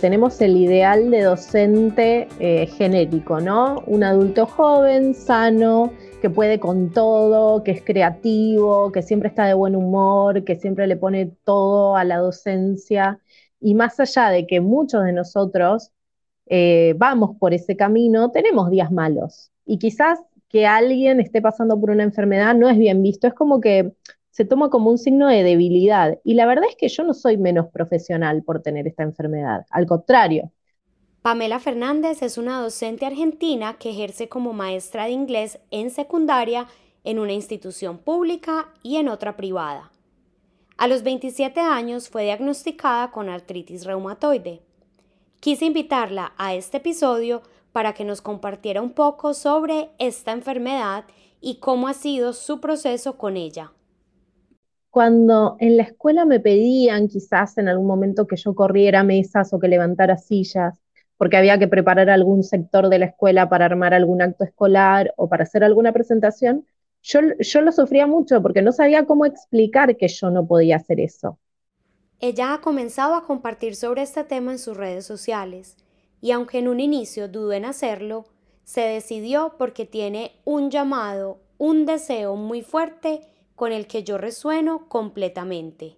tenemos el ideal de docente eh, genérico, ¿no? Un adulto joven, sano, que puede con todo, que es creativo, que siempre está de buen humor, que siempre le pone todo a la docencia. Y más allá de que muchos de nosotros eh, vamos por ese camino, tenemos días malos. Y quizás que alguien esté pasando por una enfermedad no es bien visto, es como que se toma como un signo de debilidad. Y la verdad es que yo no soy menos profesional por tener esta enfermedad, al contrario. Pamela Fernández es una docente argentina que ejerce como maestra de inglés en secundaria en una institución pública y en otra privada. A los 27 años fue diagnosticada con artritis reumatoide. Quise invitarla a este episodio para que nos compartiera un poco sobre esta enfermedad y cómo ha sido su proceso con ella. Cuando en la escuela me pedían quizás en algún momento que yo corriera mesas o que levantara sillas, porque había que preparar algún sector de la escuela para armar algún acto escolar o para hacer alguna presentación, yo, yo lo sufría mucho porque no sabía cómo explicar que yo no podía hacer eso. Ella ha comenzado a compartir sobre este tema en sus redes sociales y aunque en un inicio dudó en hacerlo, se decidió porque tiene un llamado, un deseo muy fuerte con el que yo resueno completamente.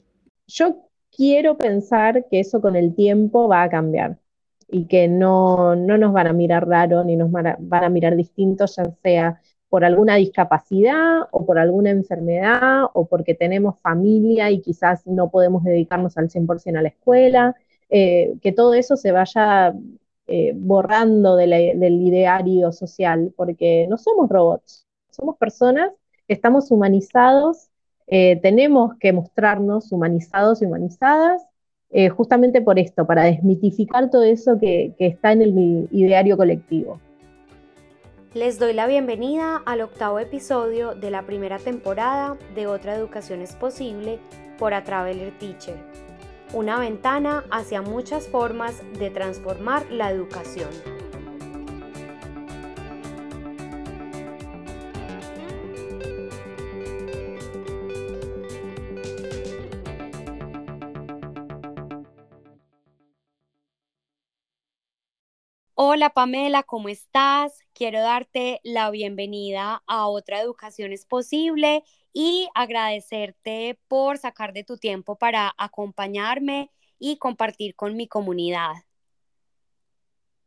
Yo quiero pensar que eso con el tiempo va a cambiar y que no, no nos van a mirar raro ni nos van a, mirar distintos, ya sea por alguna discapacidad o por alguna enfermedad o porque tenemos familia y quizás no podemos dedicarnos al 100% a la escuela, eh, que todo eso se vaya eh, borrando del ideario social, porque no somos robots, somos personas, estamos humanizados, eh, tenemos que mostrarnos humanizados y humanizadas, eh, justamente por esto, para desmitificar todo eso que, que está en el ideario colectivo. Les doy la bienvenida al octavo episodio de la primera temporada de Otra Educación es Posible por A Traveler Teacher una ventana hacia muchas formas de transformar la educación. Hola Pamela, ¿cómo estás? Quiero darte la bienvenida a Otra Educación es Posible y agradecerte por sacar de tu tiempo para acompañarme y compartir con mi comunidad.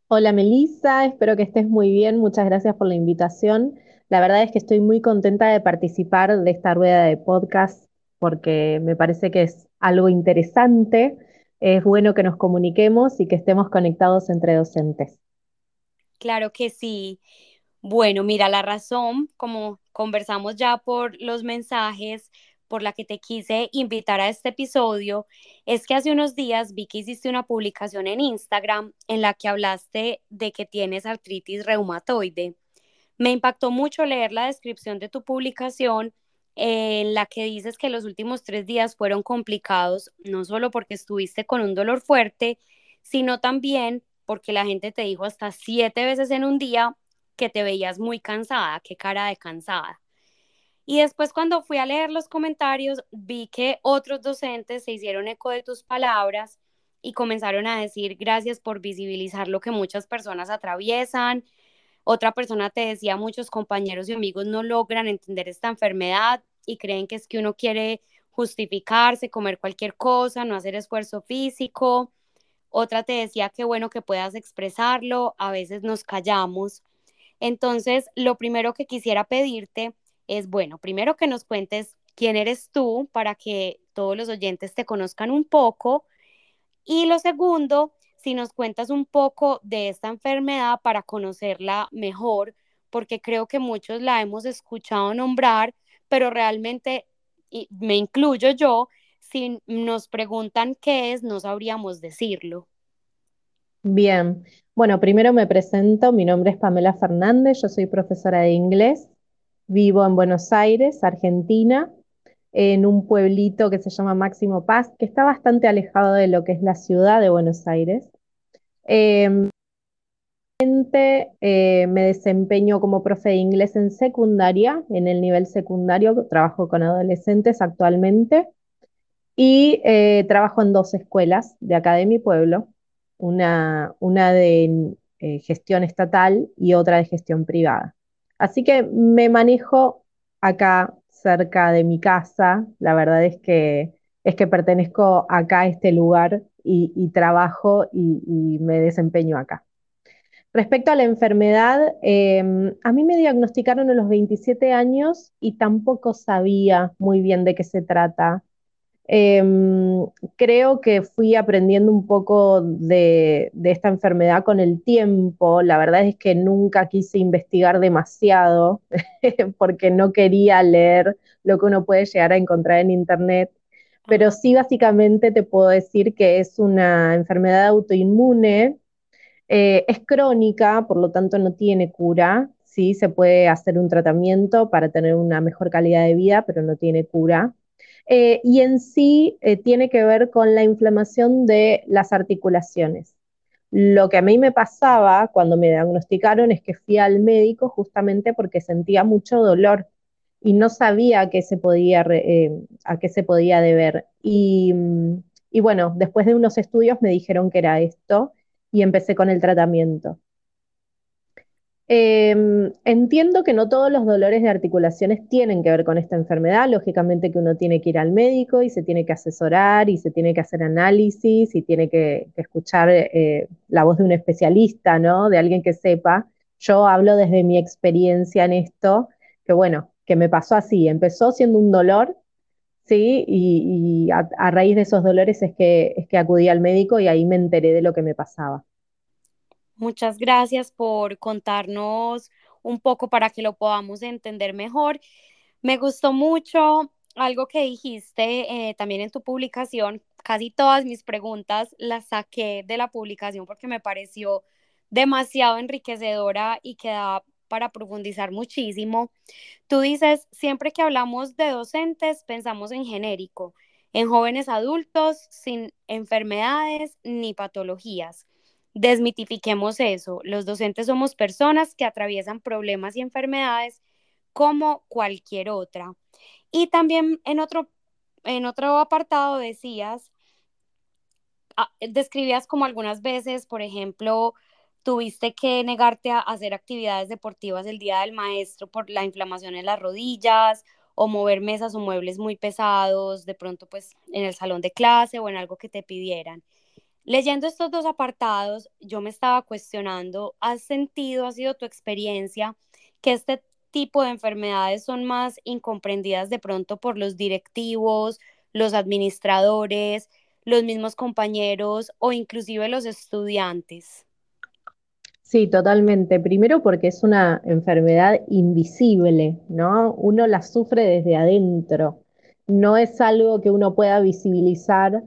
Hola Melissa, espero que estés muy bien. Muchas gracias por la invitación. La verdad es que estoy muy contenta de participar de esta rueda de podcast porque me parece que es algo interesante. Es bueno que nos comuniquemos y que estemos conectados entre docentes. Claro que sí. Bueno, mira, la razón, como conversamos ya por los mensajes, por la que te quise invitar a este episodio, es que hace unos días vi que hiciste una publicación en Instagram en la que hablaste de que tienes artritis reumatoide. Me impactó mucho leer la descripción de tu publicación en la que dices que los últimos tres días fueron complicados, no solo porque estuviste con un dolor fuerte, sino también porque la gente te dijo hasta siete veces en un día que te veías muy cansada, qué cara de cansada. Y después cuando fui a leer los comentarios, vi que otros docentes se hicieron eco de tus palabras y comenzaron a decir gracias por visibilizar lo que muchas personas atraviesan. Otra persona te decía, muchos compañeros y amigos no logran entender esta enfermedad y creen que es que uno quiere justificarse, comer cualquier cosa, no hacer esfuerzo físico. Otra te decía que bueno que puedas expresarlo, a veces nos callamos entonces, lo primero que quisiera pedirte es, bueno, primero que nos cuentes quién eres tú para que todos los oyentes te conozcan un poco. Y lo segundo, si nos cuentas un poco de esta enfermedad para conocerla mejor, porque creo que muchos la hemos escuchado nombrar, pero realmente, y me incluyo yo, si nos preguntan qué es, no sabríamos decirlo. Bien, bueno, primero me presento, mi nombre es Pamela Fernández, yo soy profesora de inglés, vivo en Buenos Aires, Argentina, en un pueblito que se llama Máximo Paz, que está bastante alejado de lo que es la ciudad de Buenos Aires. Eh, me desempeño como profe de inglés en secundaria, en el nivel secundario, trabajo con adolescentes actualmente y eh, trabajo en dos escuelas de acá de mi pueblo. una, una de eh, gestión estatal y otra de gestión privada. Así que me manejo acá cerca de mi casa, la verdad es que, es que pertenezco acá a este lugar y, trabajo y, me desempeño acá. Respecto a la enfermedad, em, a mí me diagnosticaron a los 27 años y tampoco sabía muy bien de qué se trata. Em, creo que fui aprendiendo un poco de, esta enfermedad con el tiempo. La verdad es que nunca quise investigar demasiado porque no quería leer lo que uno puede llegar a encontrar en Internet. Pero sí, básicamente te puedo decir que es una enfermedad autoinmune, eh, es crónica, por lo tanto no tiene cura. Sí, se puede hacer un tratamiento para tener una mejor calidad de vida, pero no tiene cura. Eh, y en sí eh, tiene que ver con la inflamación de las articulaciones. Lo que a mí me pasaba cuando me diagnosticaron es que fui al médico justamente porque sentía mucho dolor y no sabía a qué se podía, eh, a qué se podía deber. Y, y bueno, después de unos estudios me dijeron que era esto y empecé con el tratamiento. Em, entiendo que no todos los dolores de articulaciones tienen que ver con esta enfermedad. Lógicamente que uno tiene que ir al médico y se tiene que asesorar y se tiene que hacer análisis y tiene que, escuchar eh, la voz de un especialista, ¿no? De alguien que sepa. Yo hablo desde mi experiencia en esto, que bueno, que me pasó así. Empezó siendo un dolor, ¿sí? Y, a, a, raíz de esos dolores es que, es que acudí al médico y ahí me enteré de lo que me pasaba. Muchas gracias por contarnos un poco para que lo podamos entender mejor. Me gustó mucho algo que dijiste eh, también en tu publicación. Casi todas mis preguntas las saqué de la publicación porque me pareció demasiado enriquecedora y que para profundizar muchísimo. Tú dices, siempre que hablamos de docentes, pensamos en genérico, en jóvenes adultos sin enfermedades ni patologías. Desmitifiquemos eso. Los docentes somos personas que atraviesan problemas y enfermedades como cualquier otra. Y también en otro, en otro apartado decías, ah, describías como algunas veces, por ejemplo, tuviste que negarte a hacer actividades deportivas el día del maestro por la inflamación en las rodillas o mover mesas o muebles muy pesados, de pronto pues en el salón de clase o en algo que te pidieran. Leyendo estos dos apartados, yo me estaba cuestionando, ¿has sentido, ha sido tu experiencia, que este tipo de enfermedades son más incomprendidas de pronto por los directivos, los administradores, los mismos compañeros o inclusive los estudiantes? Sí, totalmente. Primero porque es una enfermedad invisible, ¿no? Uno la sufre desde adentro. No es algo que uno pueda visibilizar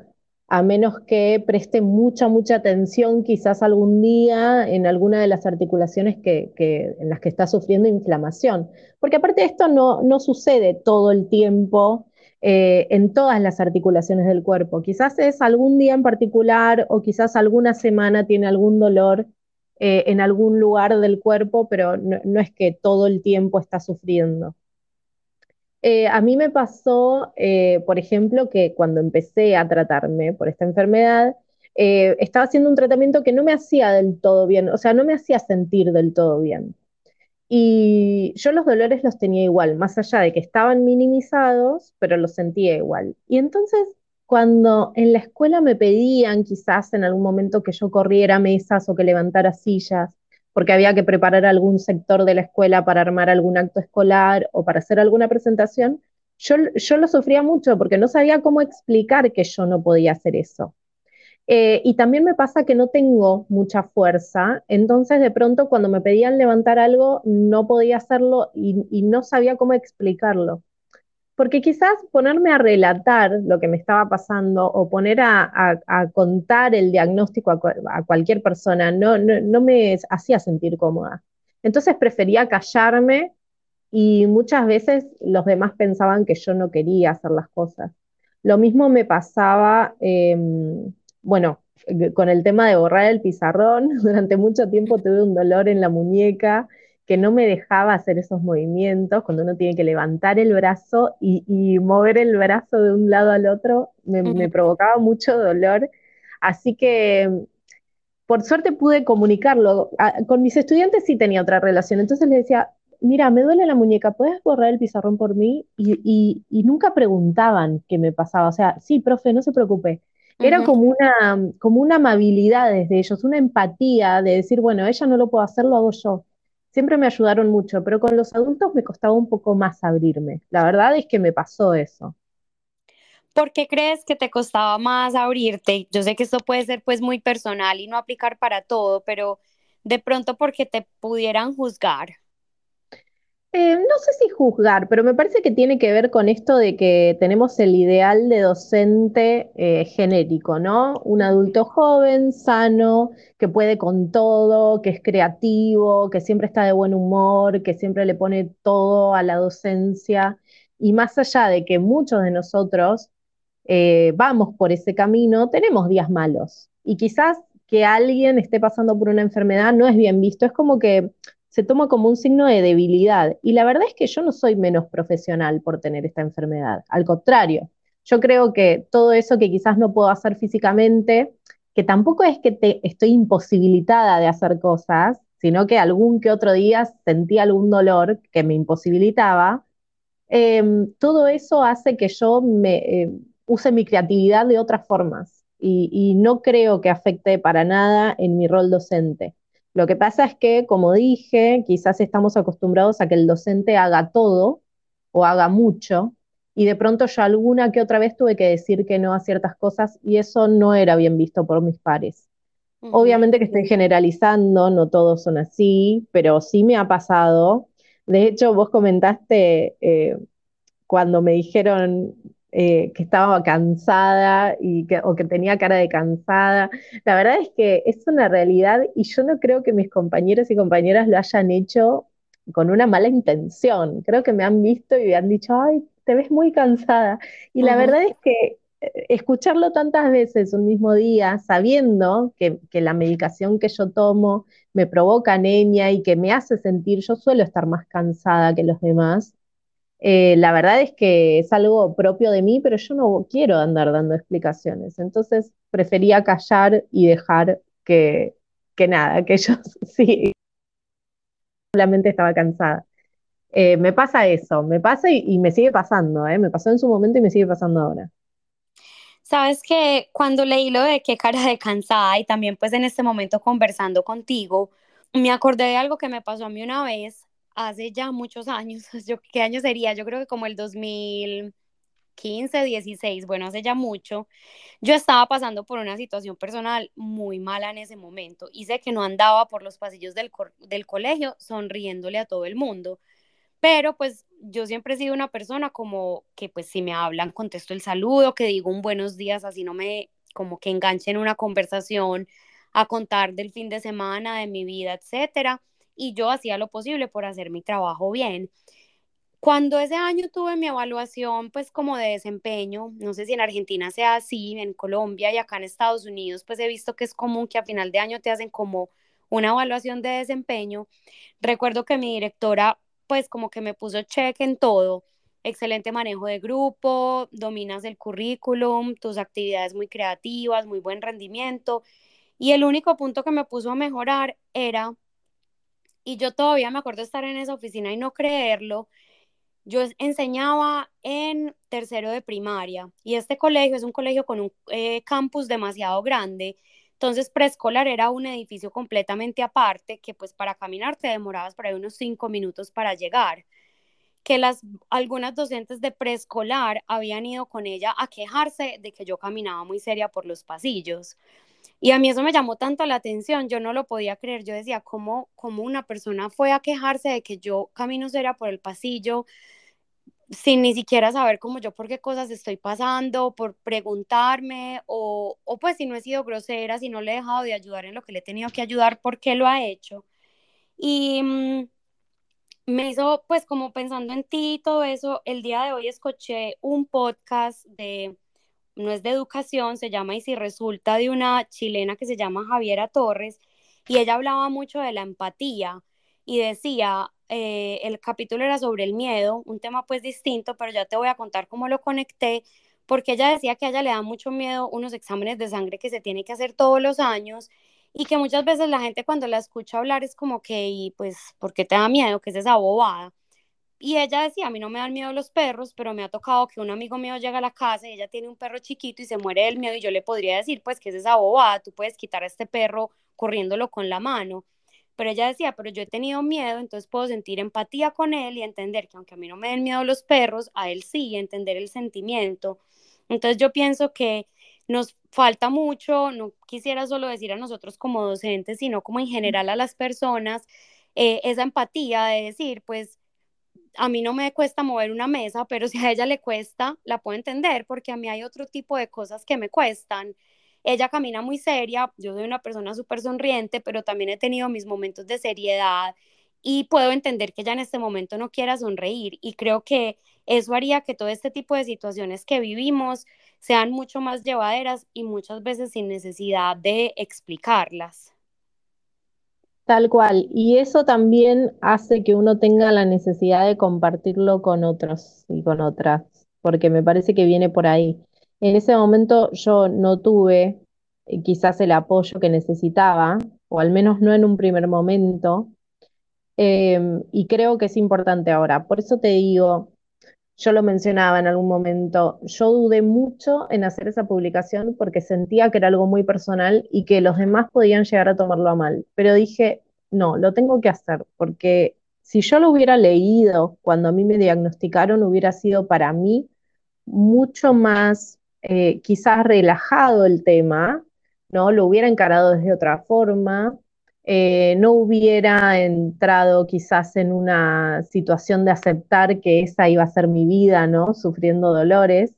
a menos que preste mucha, mucha atención quizás algún día en alguna de las articulaciones que, en las que está sufriendo inflamación. Porque aparte de esto no, no sucede todo el tiempo eh, en todas las articulaciones del cuerpo. Quizás es algún día en particular o quizás alguna semana tiene algún dolor eh, en algún lugar del cuerpo, pero no es que todo el tiempo está sufriendo. Eh, a mí me pasó, eh, por ejemplo, que cuando empecé a tratarme por esta enfermedad, eh, estaba haciendo un tratamiento que no me hacía del todo bien, o sea, no me hacía sentir del todo bien. Y yo los dolores los tenía igual, más allá de que estaban minimizados, pero los sentía igual. Y entonces, cuando en la escuela me pedían quizás en algún momento que yo corriera mesas o que levantara sillas, porque había que preparar algún sector de la escuela para armar algún acto escolar o para hacer alguna presentación, yo, yo lo sufría mucho porque no sabía cómo explicar que yo no podía hacer eso. Eh, y también me pasa que no tengo mucha fuerza, entonces de pronto cuando me pedían levantar algo no podía hacerlo y no sabía cómo explicarlo porque quizás ponerme a relatar lo que me estaba pasando o poner a, contar el diagnóstico a, cualquier persona no, no, me hacía sentir cómoda. Entonces prefería callarme y muchas veces los demás pensaban que yo no quería hacer las cosas. Lo mismo me pasaba, em, bueno, con el tema de borrar el pizarrón. Durante mucho tiempo tuve un dolor en la muñeca que no me dejaba hacer esos movimientos, cuando uno tiene que levantar el brazo y, mover el brazo de un lado al otro, me, provocaba mucho dolor. Así que por suerte pude comunicarlo. con mis estudiantes sí tenía otra relación, entonces les decía, mira, me duele la muñeca, ¿puedes borrar el pizarrón por mí? Y, nunca preguntaban qué me pasaba. O sea, sí, profe, no se preocupe. Era como, una, como una amabilidad desde ellos, una empatía de decir, bueno, ella no lo puedo hacer, lo hago yo. Siempre me ayudaron mucho, pero con los adultos me costaba un poco más abrirme. La verdad es que me pasó eso. ¿Por qué crees que te costaba más abrirte? Yo sé que esto puede ser pues muy personal y no aplicar para todo, pero de pronto porque te pudieran juzgar. Eh, no sé si juzgar, pero me parece que tiene que ver con esto de que tenemos el ideal de docente eh, genérico, ¿no? Un adulto joven, sano, que puede con todo, que es creativo, que siempre está de buen humor, que siempre le pone todo a la docencia. Y más allá de que muchos de nosotros eh, vamos por ese camino, tenemos días malos. Y quizás que alguien esté pasando por una enfermedad no es bien visto, es como que se toma como un signo de debilidad. Y la verdad es que yo no soy menos profesional por tener esta enfermedad. Al contrario, yo creo que todo eso que quizás no puedo hacer físicamente, que tampoco es que te, estoy imposibilitada de hacer cosas, sino que algún que otro día sentí algún dolor que me imposibilitaba, em, todo eso hace que yo me, eh, use mi creatividad de otras formas y no creo que afecte para nada en mi rol docente. Lo que pasa es que, como dije, quizás estamos acostumbrados a que el docente haga todo o haga mucho, y de pronto yo alguna que otra vez tuve que decir que no a ciertas cosas y eso no era bien visto por mis pares. Obviamente que estoy generalizando, no todos son así, pero sí me ha pasado. De hecho, vos comentaste eh, cuando me dijeron eh, que estaba cansada y que, o que tenía cara de cansada. La verdad es que es una realidad y yo no creo que mis compañeros y compañeras lo hayan hecho con una mala intención. Creo que me han visto y me han dicho, ay, te ves muy cansada. Y la verdad es que eh, escucharlo tantas veces un mismo día, sabiendo que, que, la medicación que yo tomo me provoca anemia y que me hace sentir, yo suelo estar más cansada que los demás, eh, la verdad es que es algo propio de mí, pero yo no quiero andar dando explicaciones. Entonces prefería callar y dejar que, que nada, que yo sí, solamente estaba cansada. Eh, me pasa eso, me pasa y, me sigue pasando, ¿eh? me pasó en su momento y me sigue pasando ahora. Sabes que cuando leí lo de qué cara de cansada y también pues en este momento conversando contigo, me acordé de algo que me pasó a mí una vez hace ya muchos años, ¿qué año sería? Yo creo que como el 2015, 16, bueno, hace ya mucho, yo estaba pasando por una situación personal muy mala en ese momento y sé que no andaba por los pasillos del, del colegio sonriéndole a todo el mundo, pero pues yo siempre he sido una persona como que pues si me hablan contesto el saludo, que digo un buenos días, así no me como que enganche en una conversación a contar del fin de semana, de mi vida, etcétera y yo hacía lo posible por hacer mi trabajo bien. Cuando ese año tuve mi evaluación, pues como de desempeño, no sé si en Argentina sea así, en Colombia y acá en Estados Unidos, pues he visto que es común que a final de año te hacen como una evaluación de desempeño. Recuerdo que mi directora, pues como que me puso cheque en todo. Excelente manejo de grupo, dominas el currículum, tus actividades muy creativas, muy buen rendimiento. Y el único punto que me puso a mejorar era y yo todavía me acuerdo estar en esa oficina y no creerlo. Yo enseñaba en tercero de primaria y este colegio es un colegio con un eh, campus demasiado grande. Entonces preescolar era un edificio completamente aparte que pues para caminar te demorabas por ahí unos cinco minutos para llegar. Que las algunas docentes de preescolar habían ido con ella a quejarse de que yo caminaba muy seria por los pasillos. Y a mí eso me llamó tanto la atención, yo no lo podía creer, yo decía, ¿cómo, cómo una persona fue a quejarse de que yo camino era por el pasillo sin ni siquiera saber cómo yo por qué cosas estoy pasando, por preguntarme, o, o pues si no he sido grosera, si no le he dejado de ayudar en lo que le he tenido que ayudar, ¿por qué lo ha hecho? Y mm, me hizo, pues como pensando en ti y todo eso, el día de hoy escuché un podcast de no es de educación, se llama Y si resulta de una chilena que se llama Javiera Torres, y ella hablaba mucho de la empatía y decía, eh, el capítulo era sobre el miedo, un tema pues distinto, pero ya te voy a contar cómo lo conecté, porque ella decía que a ella le da mucho miedo unos exámenes de sangre que se tiene que hacer todos los años y que muchas veces la gente cuando la escucha hablar es como que, y pues, ¿por qué te da miedo? ¿Qué es esa bobada? Y ella decía, a mí no me dan miedo los perros, pero me ha tocado que un amigo mío llega a la casa y ella tiene un perro chiquito y se muere del miedo y yo le podría decir, pues, ¿qué es esa bobada? Tú puedes quitar a este perro corriéndolo con la mano. Pero ella decía, pero yo he tenido miedo, entonces puedo sentir empatía con él y entender que aunque a mí no me den miedo los perros, a él sí, entender el sentimiento. Entonces yo pienso que nos falta mucho, no quisiera solo decir a nosotros como docentes, sino como en general a las personas, eh, esa empatía de decir, pues a mí no me cuesta mover una mesa, pero si a ella le cuesta, la puedo entender, porque a mí hay otro tipo de cosas que me cuestan. Ella camina muy seria, yo soy una persona súper sonriente, pero también he tenido mis momentos de seriedad y puedo entender que ella en este momento no quiera sonreír y creo que eso haría que todo este tipo de situaciones que vivimos sean mucho más llevaderas y muchas veces sin necesidad de explicarlas. Tal cual. Y eso también hace que uno tenga la necesidad de compartirlo con otros y con otras, porque me parece que viene por ahí. En ese momento yo no tuve eh, quizás el apoyo que necesitaba, o al menos no en un primer momento, em, y creo que es importante ahora. Por eso te digo, yo lo mencionaba en algún momento, yo dudé mucho en hacer esa publicación porque sentía que era algo muy personal y que los demás podían llegar a tomarlo a mal, pero dije, no, lo tengo que hacer porque si yo lo hubiera leído cuando a mí me diagnosticaron, hubiera sido para mí mucho más eh, quizás relajado el tema, ¿no? Lo hubiera encarado desde otra forma eh, no hubiera entrado quizás en una situación de aceptar que esa iba a ser mi vida, ¿no? Sufriendo dolores.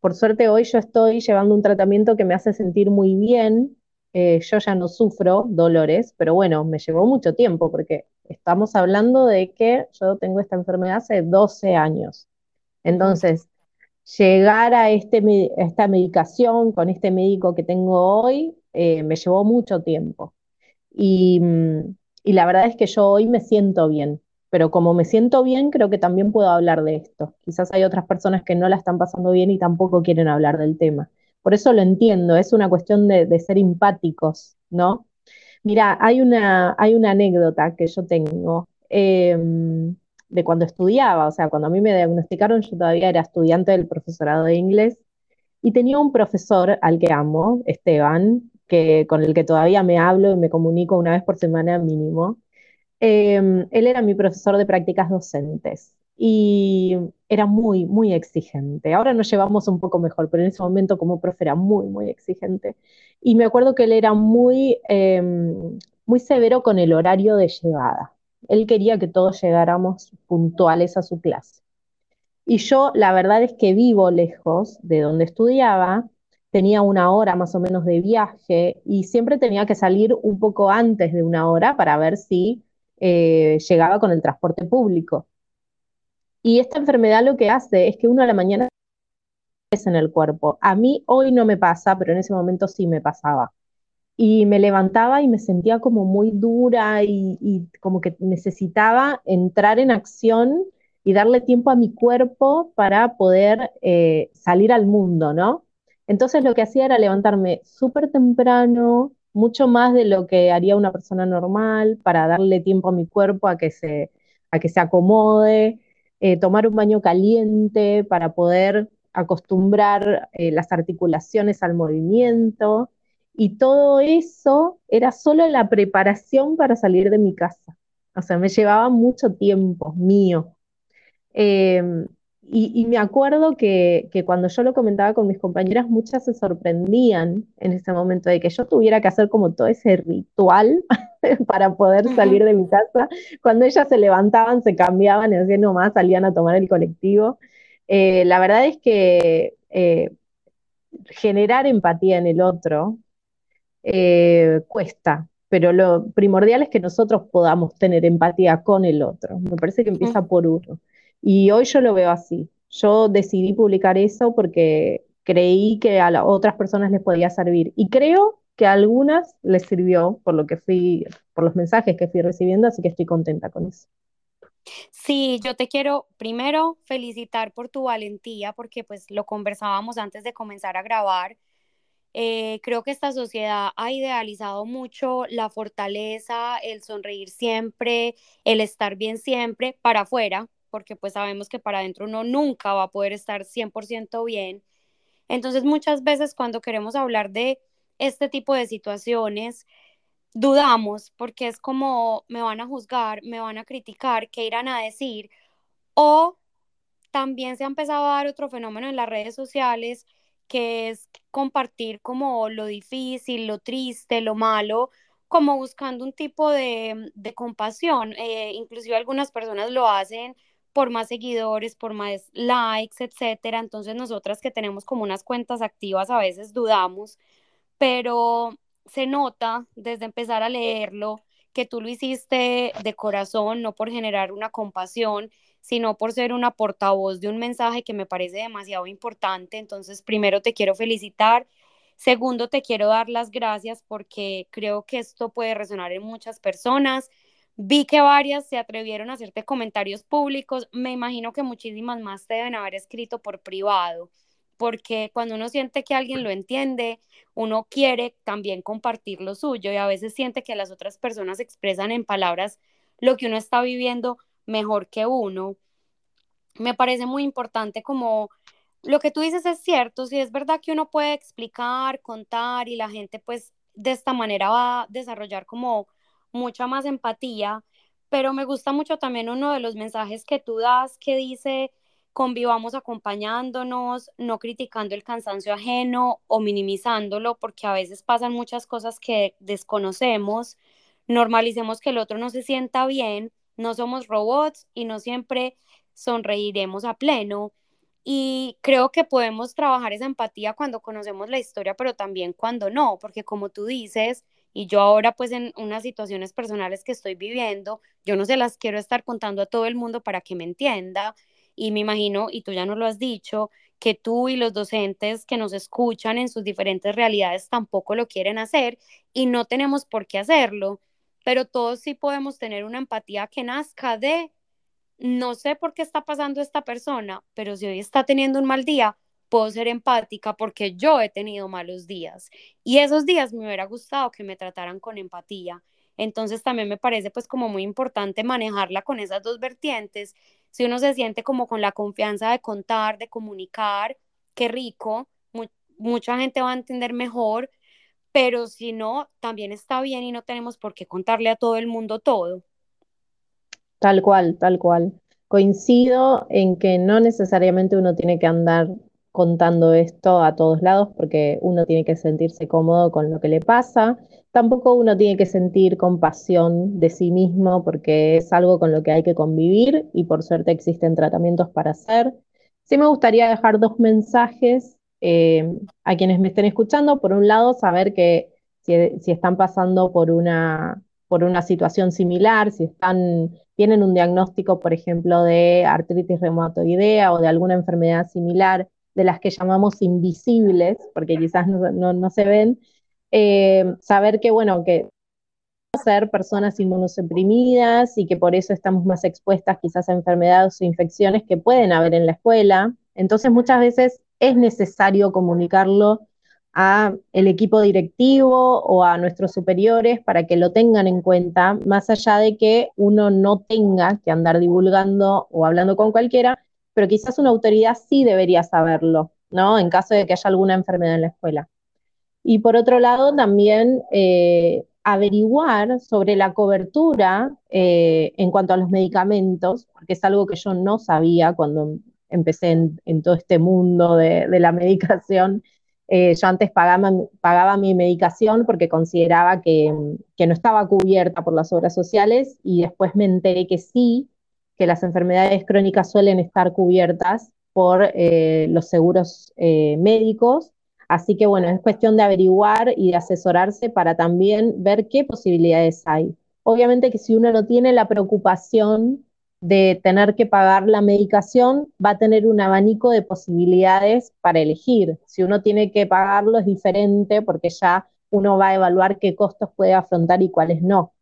Por suerte hoy yo estoy llevando un tratamiento que me hace sentir muy bien. Eh, yo ya no sufro dolores, pero bueno, me llevó mucho tiempo porque estamos hablando de que yo tengo esta enfermedad hace 12 años. Entonces, llegar a, este, esta medicación con este médico que tengo hoy eh, me llevó mucho tiempo. Mm, y, la verdad es que yo hoy me siento bien, pero como me siento bien, creo que también puedo hablar de esto. Quizás hay otras personas que no la están pasando bien y tampoco quieren hablar del tema. Por eso lo entiendo, es una cuestión de, ser empáticos, ¿no? Mira, hay una, hay una anécdota que yo tengo em, de cuando estudiaba, o sea, cuando a mí me diagnosticaron, yo todavía era estudiante del profesorado de inglés y tenía un profesor al que amo, Esteban, que, con el que todavía me hablo y me comunico una vez por semana mínimo. Em, él era mi profesor de prácticas docentes y era muy, muy exigente. Ahora nos llevamos un poco mejor, pero en ese momento como profe era muy, muy exigente. Y me acuerdo que él era muy, em, muy severo con el horario de llegada. Él quería que todos llegáramos puntuales a su clase. Y yo, la verdad es que vivo lejos de donde estudiaba tenía una hora más o menos de viaje y siempre tenía que salir un poco antes de una hora para ver si eh, llegaba con el transporte público. Y esta enfermedad lo que hace es que uno a la mañana es en el cuerpo. A mí hoy no me pasa, pero en ese momento sí me pasaba. Y me levantaba y me sentía como muy dura y, como que necesitaba entrar en acción y darle tiempo a mi cuerpo para poder eh, salir al mundo, ¿no? Entonces lo que hacía era levantarme súper temprano, mucho más de lo que haría una persona normal, para darle tiempo a mi cuerpo a que se, acomode, eh, tomar un baño caliente para poder acostumbrar eh, las articulaciones al movimiento. Y todo eso era solo la preparación para salir de mi casa. O sea, me llevaba mucho tiempo mío. Em, y, me acuerdo que, cuando yo lo comentaba con mis compañeras, muchas se sorprendían en ese momento de que yo tuviera que hacer como todo ese ritual para poder salir de mi casa. Cuando ellas se levantaban, se cambiaban y así nomás salían a tomar el colectivo. Eh, la verdad es que eh, generar empatía en el otro eh, cuesta, pero lo primordial es que nosotros podamos tener empatía con el otro. Me parece que empieza por uno. Y hoy yo lo veo así. Yo decidí publicar eso porque creí que a otras personas les podía servir. Y creo que a algunas les sirvió por lo que fui, por los mensajes que fui recibiendo, así que estoy contenta con eso. Sí, yo te quiero primero felicitar por tu valentía, porque pues lo conversábamos antes de comenzar a grabar. Eh, creo que esta sociedad ha idealizado mucho la fortaleza, el sonreír siempre, el estar bien siempre para afuera, porque pues sabemos que para adentro uno nunca va a poder estar 100% bien. Entonces muchas veces cuando queremos hablar de este tipo de situaciones, dudamos porque es como me van a juzgar, me van a criticar, qué irán a decir. O también se ha empezado a dar otro fenómeno en las redes sociales que es compartir como lo difícil, lo triste, lo malo, como buscando un tipo de, compasión. Eh, inclusive algunas personas lo hacen por más seguidores, por más likes, etcétera. Entonces nosotras que tenemos como unas cuentas activas a veces dudamos, pero se nota desde empezar a leerlo que tú lo hiciste de corazón, no por generar una compasión, sino por ser una portavoz de un mensaje que me parece demasiado importante. Entonces, primero te quiero felicitar. Segundo, te quiero dar las gracias porque creo que esto puede resonar en muchas personas. Vi que varias se atrevieron a hacerte comentarios públicos. Me imagino que muchísimas más te deben haber escrito por privado, porque cuando uno siente que alguien lo entiende, uno quiere también compartir lo suyo y a veces siente que las otras personas expresan en palabras lo que uno está viviendo mejor que uno. Me parece muy importante como lo que tú dices es cierto, si es verdad que uno puede explicar, contar y la gente pues de esta manera va a desarrollar como mucha más empatía, pero me gusta mucho también uno de los mensajes que tú das que dice convivamos acompañándonos, no criticando el cansancio ajeno o minimizándolo, porque a veces pasan muchas cosas que desconocemos, normalicemos que el otro no se sienta bien, no somos robots y no siempre sonreiremos a pleno. Y creo que podemos trabajar esa empatía cuando conocemos la historia, pero también cuando no, porque como tú dices, y yo ahora pues en unas situaciones personales que estoy viviendo, yo no se las quiero estar contando a todo el mundo para que me entienda. Y me imagino, y tú ya no lo has dicho, que tú y los docentes que nos escuchan en sus diferentes realidades tampoco lo quieren hacer y no tenemos por qué hacerlo pero todos sí podemos tener una empatía que nazca de, no sé por qué está pasando esta persona, pero si hoy está teniendo un mal día, puedo ser empática porque yo he tenido malos días y esos días me hubiera gustado que me trataran con empatía. Entonces también me parece pues como muy importante manejarla con esas dos vertientes. Si uno se siente como con la confianza de contar, de comunicar, qué rico, mucha gente va a entender mejor pero si no, también está bien y no tenemos por qué contarle a todo el mundo todo. Tal cual, tal cual. Coincido en que no necesariamente uno tiene que andar contando esto a todos lados porque uno tiene que sentirse cómodo con lo que le pasa. Tampoco uno tiene que sentir compasión de sí mismo porque es algo con lo que hay que convivir y por suerte existen tratamientos para hacer. Sí me gustaría dejar dos mensajes eh, a quienes me estén escuchando, por un lado, saber que si, están pasando por una, por una situación similar, si están, tienen un diagnóstico, por ejemplo, de artritis reumatoidea o de alguna enfermedad similar, de las que llamamos invisibles, porque quizás no, se ven, eh, saber que, bueno, que ser personas inmunosuprimidas y que por eso estamos más expuestas quizás a enfermedades o infecciones que pueden haber en la escuela. Entonces muchas veces es necesario comunicarlo a el equipo directivo o a nuestros superiores para que lo tengan en cuenta, más allá de que uno no tenga que andar divulgando o hablando con cualquiera, pero quizás una autoridad sí debería saberlo, ¿no? En caso de que haya alguna enfermedad en la escuela. Y por otro lado, también eh, averiguar sobre la cobertura eh, en cuanto a los medicamentos, porque es algo que yo no sabía cuando empecé en, todo este mundo de, la medicación. Eh, yo antes pagaba, pagaba, mi medicación porque consideraba que, no estaba cubierta por las obras sociales y después me enteré que sí, que las enfermedades crónicas suelen estar cubiertas por eh, los seguros eh, médicos. Así que bueno, es cuestión de averiguar y de asesorarse para también ver qué posibilidades hay. Obviamente que si uno no tiene la preocupación de tener que pagar la medicación, va a tener un abanico de posibilidades para elegir. Si uno tiene que pagarlo es diferente porque ya uno va a evaluar qué costos puede afrontar y cuáles no.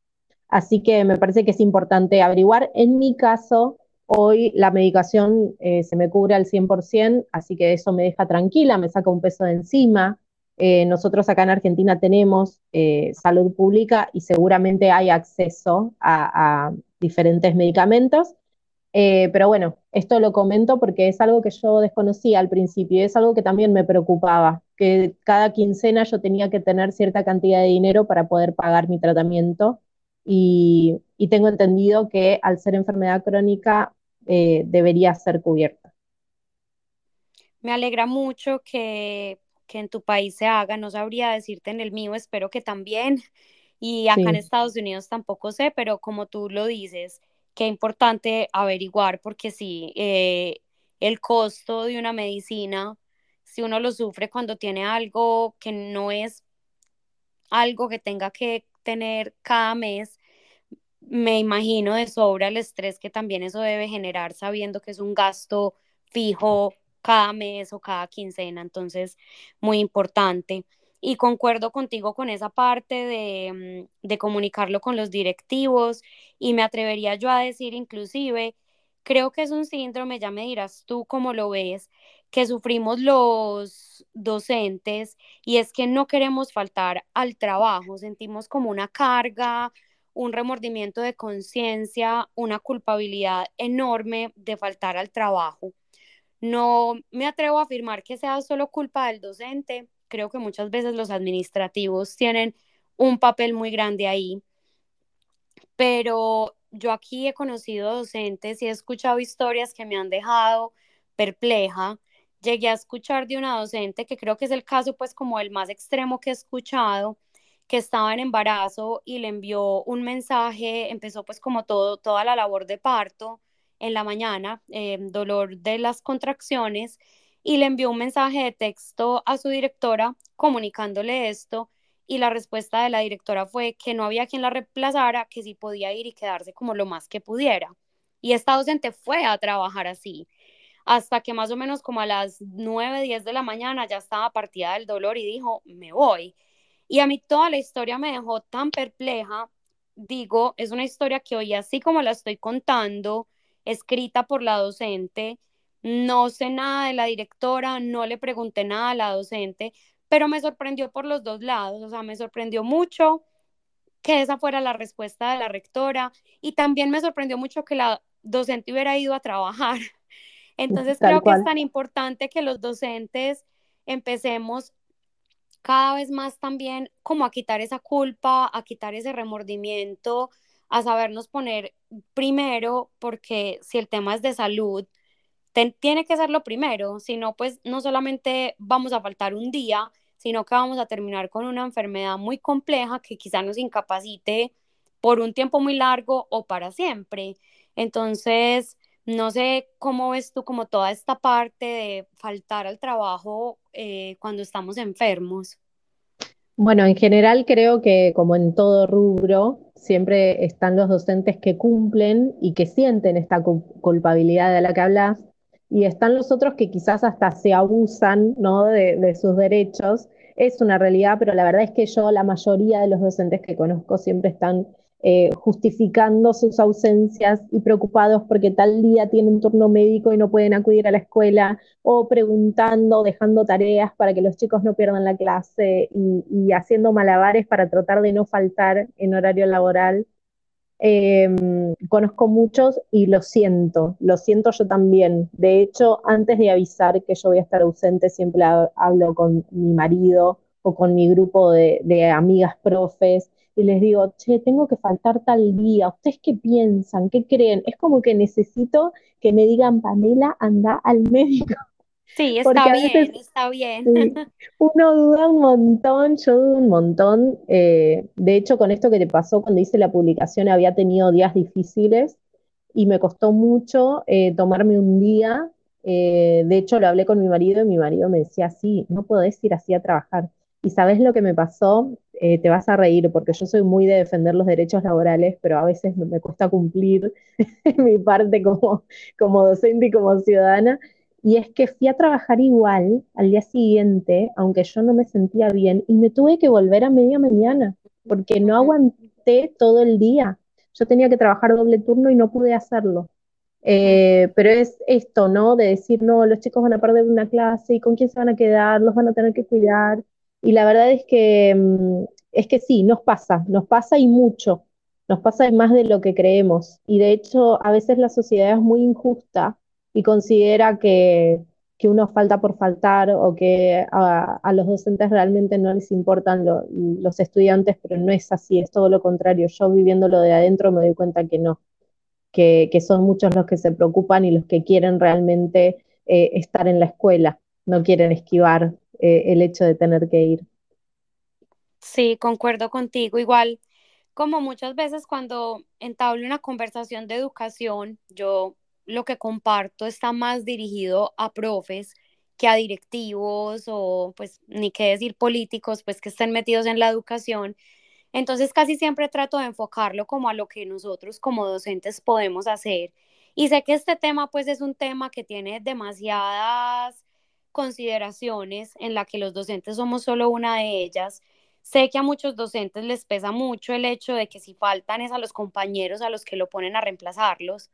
Así que me parece que es importante averiguar. En mi caso, hoy la medicación eh, se me cubre al 100%, así que eso me deja tranquila, me saca un peso de encima. Eh, nosotros acá en Argentina tenemos eh, salud pública y seguramente hay acceso a, diferentes medicamentos. Pero bueno, esto lo comento porque es algo que yo desconocía al principio y es algo que también me preocupaba, que cada quincena yo tenía que tener cierta cantidad de dinero para poder pagar mi tratamiento y, tengo entendido que al ser enfermedad crónica debería ser cubierta. Me alegra mucho que que en tu país se haga, no sabría decirte en el mío, espero que también. Y acá en Estados Unidos tampoco sé, pero como tú lo dices, qué importante averiguar, porque sí, eh, el costo de una medicina, si uno lo sufre cuando tiene algo que no es algo que tenga que tener cada mes, me imagino de sobra el estrés que también eso debe generar sabiendo que es un gasto fijo cada mes o cada quincena, entonces muy importante. Y concuerdo contigo con esa parte de, mm, de comunicarlo con los directivos y me atrevería yo a decir inclusive, creo que es un síndrome, ya me dirás tú cómo lo ves, que sufrimos los docentes y es que no queremos faltar al trabajo, sentimos como una carga, un remordimiento de conciencia, una culpabilidad enorme de faltar al trabajo. No me atrevo a afirmar que sea solo culpa del docente. Creo que muchas veces los administrativos tienen un papel muy grande ahí. Pero yo aquí he conocido docentes y he escuchado historias que me han dejado perpleja. Llegué a escuchar de una docente que creo que es el caso pues como el más extremo que he escuchado, que estaba en embarazo y le envió un mensaje, empezó pues como todo, toda la labor de parto en la mañana, eh, dolor de las contracciones, y le envió un mensaje de texto a su directora comunicándole esto y la respuesta de la directora fue que no había quien la reemplazara, que sí podía ir y quedarse como lo más que pudiera. Y esta docente fue a trabajar así, hasta que más o menos como a las 9, 10 de la mañana ya estaba partida del dolor y dijo, me voy. Y a mí toda la historia me dejó tan perpleja, digo, es una historia que hoy así como la estoy contando, escrita por la docente. No sé nada de la directora, no le pregunté nada a la docente, pero me sorprendió por los dos lados, o sea, me sorprendió mucho que esa fuera la respuesta de la rectora y también me sorprendió mucho que la docente hubiera ido a trabajar. Entonces creo que es tan importante que los docentes empecemos cada vez más también como a quitar esa culpa, a quitar ese remordimiento, a sabernos poner primero, porque si el tema es de salud, tiene que ser lo primero, si no, pues no solamente vamos a faltar un día, sino que vamos a terminar con una enfermedad muy compleja que quizá nos incapacite por un tiempo muy largo o para siempre. Entonces, no sé cómo ves tú como toda esta parte de faltar al trabajo eh, cuando estamos enfermos. Bueno, en general creo que como en todo rubro, siempre están los docentes que cumplen y que sienten esta culpabilidad de la que hablas, y están los otros que quizás hasta se abusan ¿no? de, de sus derechos. Es una realidad, pero la verdad es que yo, la mayoría de los docentes que conozco siempre están eh, justificando sus ausencias y preocupados porque tal día tienen turno médico y no pueden acudir a la escuela, o preguntando, dejando tareas para que los chicos no pierdan la clase y, haciendo malabares para tratar de no faltar en horario laboral. Em, conozco muchos y lo siento, lo siento yo también. De hecho, antes de avisar que yo voy a estar ausente, siempre hablo con mi marido o con mi grupo de, de amigas profes y les digo, che, tengo que faltar tal día, ¿ustedes qué piensan? ¿Qué creen? Es como que necesito que me digan, Pamela, anda al médico. Sí, está bien, está bien. uno duda un montón, yo dudo un montón. Eh, de hecho, con esto que te pasó cuando hice la publicación, había tenido días difíciles y me costó mucho eh, tomarme un día. Eh, de hecho, lo hablé con mi marido y mi marido me decía, sí, no podés ir así a trabajar. ¿Y sabes lo que me pasó? Eh, te vas a reír porque yo soy muy de defender los derechos laborales, pero a veces me, cuesta cumplir mi parte como, como docente y como ciudadana. Y es que fui a trabajar igual al día siguiente, aunque yo no me sentía bien, y me tuve que volver a media mañana, porque no aguanté todo el día. Yo tenía que trabajar doble turno y no pude hacerlo. Eh, pero es esto, ¿no? De decir, no, los chicos van a perder una clase y con quién se van a quedar, los van a tener que cuidar. Y la verdad es que, mm, es que sí, nos pasa, nos pasa y mucho, nos pasa más de lo que creemos. Y de hecho, a veces la sociedad es muy injusta y considera que, que uno falta por faltar o que a, los docentes realmente no les importan los estudiantes, pero no es así, es todo lo contrario. Yo viviéndolo de adentro me doy cuenta que no, que, son muchos los que se preocupan y los que quieren realmente eh, estar en la escuela, no quieren esquivar eh, el hecho de tener que ir. Sí, concuerdo contigo. Igual, como muchas veces cuando entablo una conversación de educación, yo lo que comparto está más dirigido a profes que a directivos o pues ni qué decir políticos pues que estén metidos en la educación. Entonces casi siempre trato de enfocarlo como a lo que nosotros como docentes podemos hacer. Y sé que este tema pues es un tema que tiene demasiadas consideraciones en la que los docentes somos solo una de ellas. Sé que a muchos docentes les pesa mucho el hecho de que si faltan es a los compañeros a los que lo ponen a reemplazarlos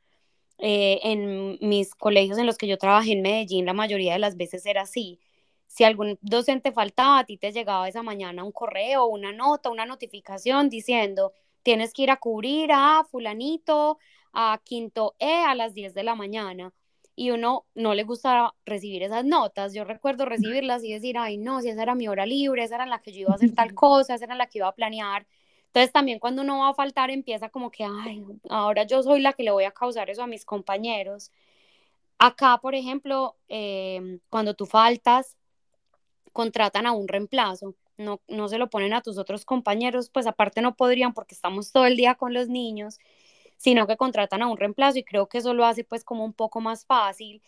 eh, en mis colegios en los que yo trabajé en Medellín, la mayoría de las veces era así. Si algún docente faltaba, a ti te llegaba esa mañana un correo, una nota, una notificación diciendo, tienes que ir a cubrir a fulanito, a quinto E a las 10 de la mañana. Y uno no le gusta recibir esas notas. Yo recuerdo recibirlas y decir, ay, no, si esa era mi hora libre, esa era la que yo iba a hacer tal cosa, esa era la que iba a planear. Entonces también cuando uno va a faltar empieza como que, ay, ahora yo soy la que le voy a causar eso a mis compañeros. Acá, por ejemplo, em, cuando tú faltas, contratan a un reemplazo, no, no se lo ponen a tus otros compañeros, pues aparte no podrían porque estamos todo el día con los niños, sino que contratan a un reemplazo y creo que eso lo hace pues como un poco más fácil.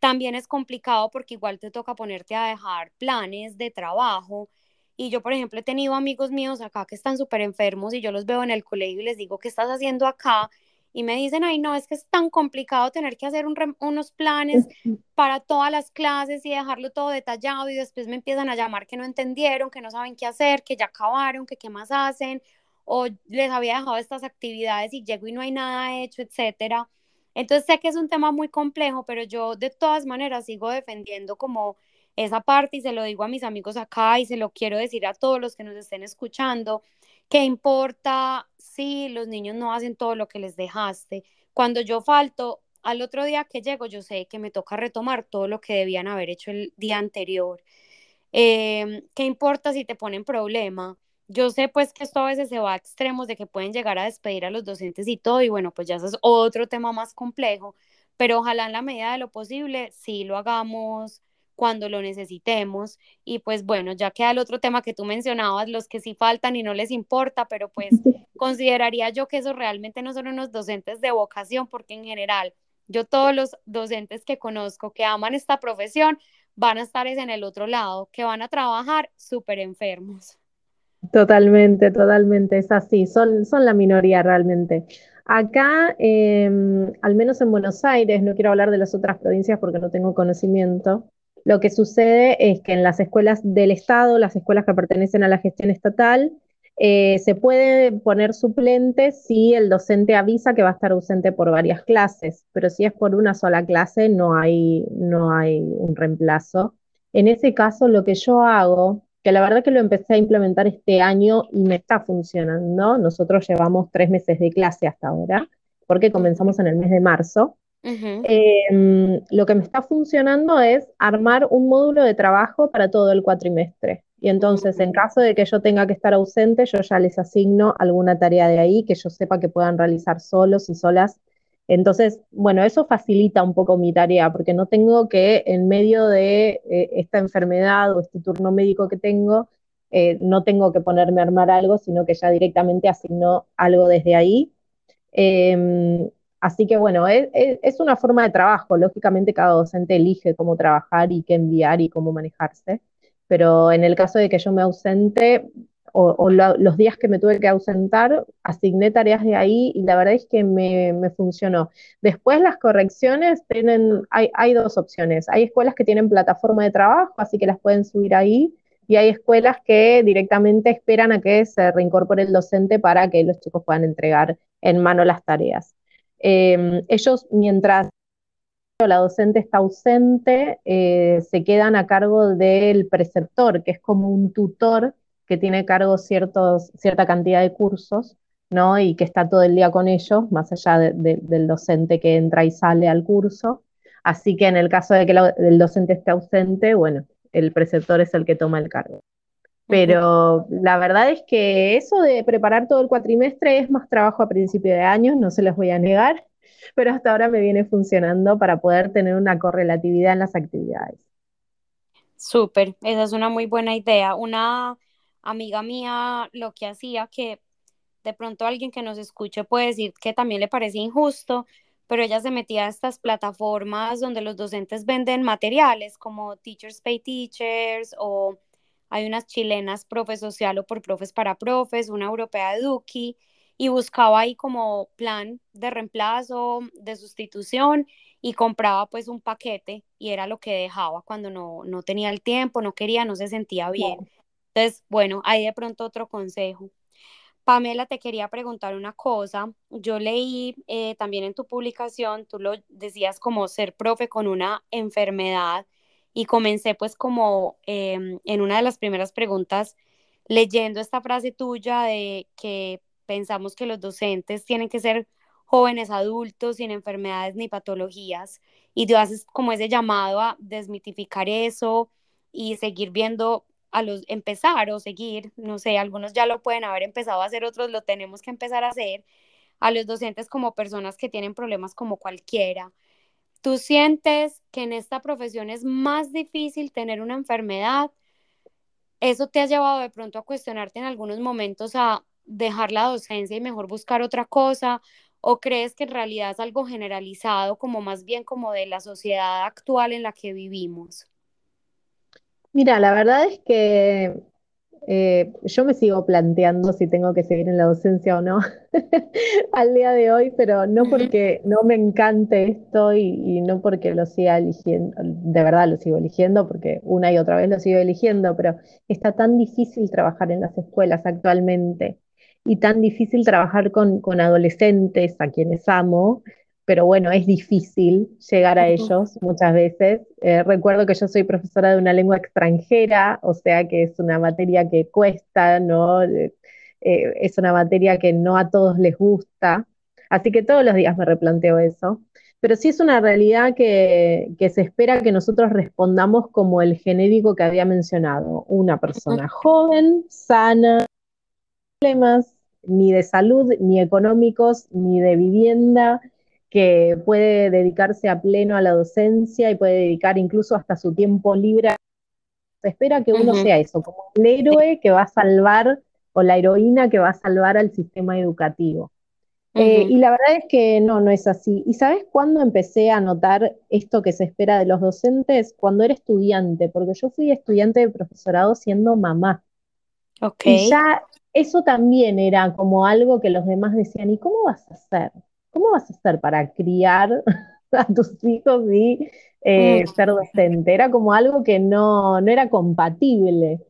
También es complicado porque igual te toca ponerte a dejar planes de trabajo y yo, por ejemplo, he tenido amigos míos acá que están súper enfermos y yo los veo en el colegio y les digo, ¿qué estás haciendo acá? Y me dicen, ay, no, es que es tan complicado tener que hacer unos planes para todas las clases y dejarlo todo detallado y después me empiezan a llamar que no entendieron, que no saben qué hacer, que ya acabaron, que qué más hacen, o les había dejado estas actividades y llego y no hay nada hecho, etcétera. Entonces sé que es un tema muy complejo, pero yo de todas maneras sigo defendiendo como esa parte y se lo digo a mis amigos acá y se lo quiero decir a todos los que nos estén escuchando, ¿qué importa si los niños no hacen todo lo que les dejaste? Cuando yo falto, al otro día que llego, yo sé que me toca retomar todo lo que debían haber hecho el día anterior. Em, ¿Qué importa si te ponen problema? Yo sé pues que esto a veces se va a extremos de que pueden llegar a despedir a los docentes y todo, y bueno, pues ya eso es otro tema más complejo, pero ojalá en la medida de lo posible sí lo hagamos cuando lo necesitemos. Y pues bueno, ya queda el otro tema que tú mencionabas, los que sí faltan y no les importa, pero pues consideraría yo que eso realmente no son unos docentes de vocación, porque en general yo todos los docentes que conozco que aman esta profesión van a estar en el otro lado, que van a trabajar súper enfermos. Totalmente, totalmente, es así, son, son la minoría realmente. Acá, em, al menos en Buenos Aires, no quiero hablar de las otras provincias porque no tengo conocimiento, lo que sucede es que en las escuelas del Estado, las escuelas que pertenecen a la gestión estatal, eh, se puede poner suplente si el docente avisa que va a estar ausente por varias clases, pero si es por una sola clase no hay, no hay un reemplazo. En ese caso, lo que yo hago, que la verdad que lo empecé a implementar este año y me está funcionando, nosotros llevamos tres meses de clase hasta ahora, porque comenzamos en el mes de marzo, Em, lo que me está funcionando es armar un módulo de trabajo para todo el cuatrimestre. Y entonces, en caso de que yo tenga que estar ausente, yo ya les asigno alguna tarea de ahí que yo sepa que puedan realizar solos y solas. Entonces, bueno, eso facilita un poco mi tarea, porque no tengo que, en medio de eh, esta enfermedad o este turno médico que tengo, eh, no tengo que ponerme a armar algo, sino que ya directamente asigno algo desde ahí. Em, Así que bueno, es, una forma de trabajo. Lógicamente cada docente elige cómo trabajar y qué enviar y cómo manejarse. Pero en el caso de que yo me ausente o, los días que me tuve que ausentar, asigné tareas de ahí y la verdad es que me, funcionó. Después las correcciones tienen, hay, hay dos opciones. Hay escuelas que tienen plataforma de trabajo, así que las pueden subir ahí y hay escuelas que directamente esperan a que se reincorpore el docente para que los chicos puedan entregar en mano las tareas. Em, ellos, mientras la docente está ausente, eh, se quedan a cargo del preceptor, que es como un tutor que tiene a cargo ciertos, cierta cantidad de cursos, ¿no? Y que está todo el día con ellos, más allá del docente que entra y sale al curso. Así que en el caso de que el docente esté ausente, bueno, el preceptor es el que toma el cargo. Pero la verdad es que eso de preparar todo el cuatrimestre es más trabajo a principio de año, no se los voy a negar, pero hasta ahora me viene funcionando para poder tener una correlatividad en las actividades. Súper, esa es una muy buena idea. Una amiga mía lo que hacía, que de pronto alguien que nos escuche puede decir que también le parece injusto, pero ella se metía a estas plataformas donde los docentes venden materiales como Teachers Pay Teachers o hay unas chilenas Profe Social o por Profes para Profes, una europea de Duki, y buscaba ahí como plan de reemplazo, de sustitución y compraba pues un paquete y era lo que dejaba cuando no, no tenía el tiempo, no quería, no se sentía bien. Entonces, bueno, ahí de pronto otro consejo. Pamela, te quería preguntar una cosa. Yo leí eh, también en tu publicación, tú lo decías como ser profe con una enfermedad y comencé pues como em, en una de las primeras preguntas leyendo esta frase tuya de que pensamos que los docentes tienen que ser jóvenes adultos sin enfermedades ni patologías y tú haces como ese llamado a desmitificar eso y seguir viendo a los empezar o seguir, no sé, algunos ya lo pueden haber empezado a hacer, otros lo tenemos que empezar a hacer, a los docentes como personas que tienen problemas como cualquiera. ¿Tú sientes que en esta profesión es más difícil tener una enfermedad? ¿Eso te ha llevado de pronto a cuestionarte en algunos momentos a dejar la docencia y mejor buscar otra cosa? ¿O crees que en realidad es algo generalizado, como más bien como de la sociedad actual en la que vivimos? Mira, la verdad es que eh, yo me sigo planteando si tengo que seguir en la docencia o no al día de hoy, pero no porque no me encante esto y, no porque lo siga eligiendo, de verdad lo sigo eligiendo, porque una y otra vez lo sigo eligiendo, pero está tan difícil trabajar en las escuelas actualmente y tan difícil trabajar con, con adolescentes a quienes amo pero bueno, es difícil llegar a ellos muchas veces. Eh, recuerdo que yo soy profesora de una lengua extranjera, o sea que es una materia que cuesta, ¿no? Eh, eh, es una materia que no a todos les gusta, así que todos los días me replanteo eso. Pero sí es una realidad que, que se espera que nosotros respondamos como el genérico que había mencionado, una persona joven, sana, problemas ni de salud, ni económicos, ni de vivienda, que puede dedicarse a pleno a la docencia y puede dedicar incluso hasta su tiempo libre. Se espera que uno sea eso, como el héroe que va a salvar o la heroína que va a salvar al sistema educativo. Eh, y la verdad es que no, no es así. ¿Y sabes cuándo empecé a notar esto que se espera de los docentes? Cuando era estudiante, porque yo fui estudiante de profesorado siendo mamá. Y ya eso también era como algo que los demás decían, ¿y cómo vas a hacer? ¿Cómo vas a hacer para criar a tus hijos y eh, ser docente? Era como algo que no, era compatible,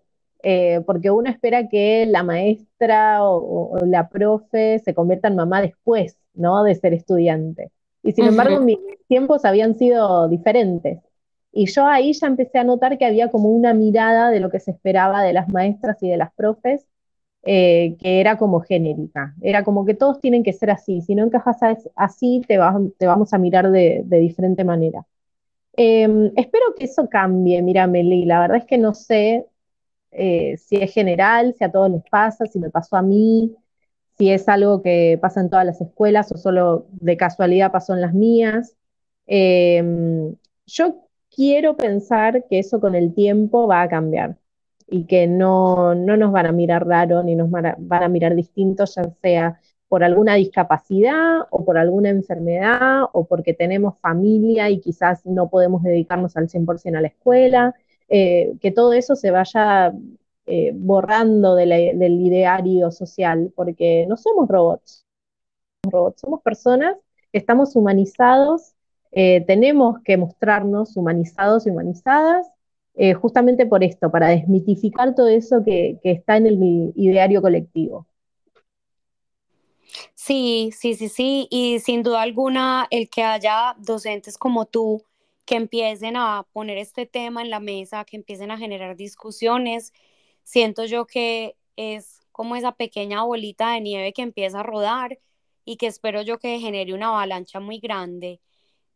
eh, porque uno espera que la maestra o, la profe se convierta en mamá después, ¿no? De ser estudiante. Y sin embargo, mis tiempos habían sido diferentes. Y yo ahí ya empecé a notar que había como una mirada de lo que se esperaba de las maestras y de las profes eh, que era como genérica. Era como que todos tienen que ser así. Si no encajas así, te, vamos a mirar de, diferente manera. Em, espero que eso cambie, mira, Meli. La verdad es que no sé eh, si es general, si a todos les pasa, si me pasó a mí, si es algo que pasa en todas las escuelas o solo de casualidad pasó en las mías. Em, yo quiero pensar que eso con el tiempo va a cambiar y que no, nos van a mirar raro ni nos van a, mirar distintos, ya sea por alguna discapacidad o por alguna enfermedad o porque tenemos familia y quizás no podemos dedicarnos al 100% a la escuela, eh, que todo eso se vaya eh, borrando del ideario social, porque no somos robots, robots, somos personas, estamos humanizados, eh, tenemos que mostrarnos humanizados y humanizadas eh, justamente por esto, para desmitificar todo eso que, está en el ideario colectivo. Sí, sí, sí, sí, y sin duda alguna el que haya docentes como tú que empiecen a poner este tema en la mesa, que empiecen a generar discusiones, siento yo que es como esa pequeña bolita de nieve que empieza a rodar y que espero yo que genere una avalancha muy grande.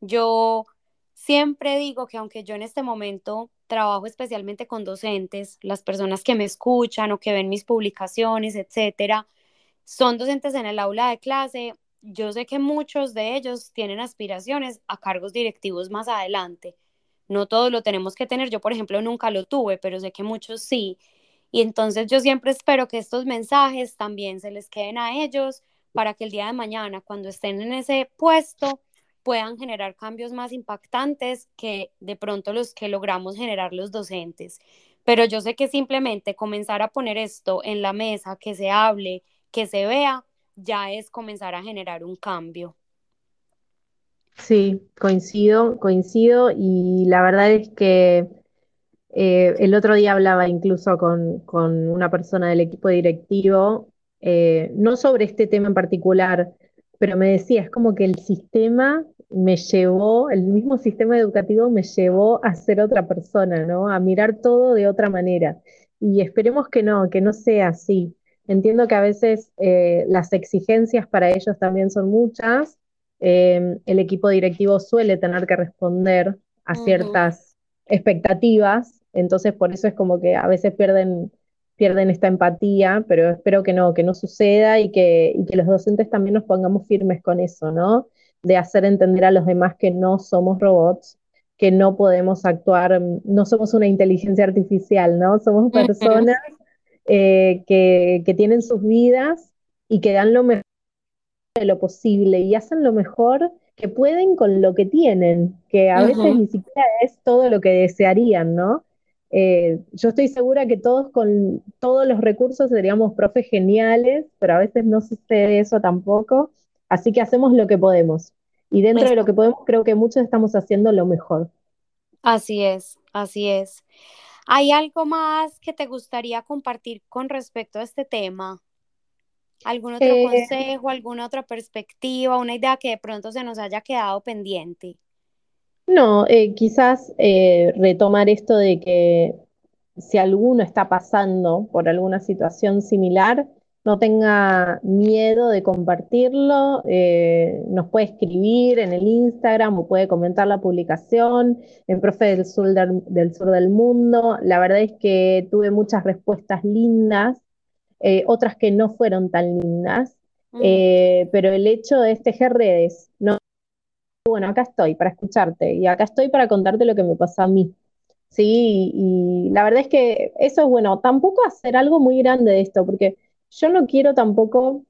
Yo siempre digo que aunque yo en este momento trabajo especialmente con docentes, las personas que me escuchan o que ven mis publicaciones, etcétera, son docentes en el aula de clase. Yo sé que muchos de ellos tienen aspiraciones a cargos directivos más adelante. No todos lo tenemos que tener. Yo, por ejemplo, nunca lo tuve, pero sé que muchos sí. Y entonces yo siempre espero que estos mensajes también se les queden a ellos para que el día de mañana, cuando estén en ese puesto, puedan generar cambios más impactantes que de pronto los que logramos generar los docentes. Pero yo sé que simplemente comenzar a poner esto en la mesa, que se hable, que se vea, ya es comenzar a generar un cambio. Sí, coincido, coincido y la verdad es que eh, el otro día hablaba incluso con, con, una persona del equipo directivo, eh, no sobre este tema en particular, pero me decía, es como que el sistema me llevó, el mismo sistema educativo me llevó a ser otra persona, ¿no? A mirar todo de otra manera. Y esperemos que no, que no sea así. Entiendo que a veces eh, las exigencias para ellos también son muchas. Eh, el equipo directivo suele tener que responder a ciertas expectativas, entonces por eso es como que a veces pierden, pierden esta empatía, pero espero que no, que no suceda y que, y que los docentes también nos pongamos firmes con eso, ¿no? De hacer entender a los demás que no somos robots, que no podemos actuar, no somos una inteligencia artificial, ¿no? Somos personas eh, que, tienen sus vidas y que dan lo mejor de lo posible y hacen lo mejor que pueden con lo que tienen, que a veces ni siquiera es todo lo que desearían, ¿no? Eh, yo estoy segura que todos con todos los recursos seríamos profes geniales, pero a veces no sucede eso tampoco, así que hacemos lo que podemos. Y dentro de lo que podemos, creo que muchos estamos haciendo lo mejor. Así es, así es. ¿Hay algo más que te gustaría compartir con respecto a este tema? ¿Algún otro eh, consejo, alguna otra perspectiva, una idea que de pronto se nos haya quedado pendiente? No, eh, quizás eh, retomar esto de que si alguno está pasando por alguna situación similar, no tenga miedo de compartirlo, eh, nos puede escribir en el Instagram o puede comentar la publicación en Profe del Sur del, Sur del Mundo. La verdad es que tuve muchas respuestas lindas, eh, otras que no fueron tan lindas, mm. eh, pero el hecho de tejer redes, no, bueno, acá estoy para escucharte y acá estoy para contarte lo que me pasó a mí. Sí, y la verdad es que eso es bueno, tampoco hacer algo muy grande de esto, porque yo no quiero tampoco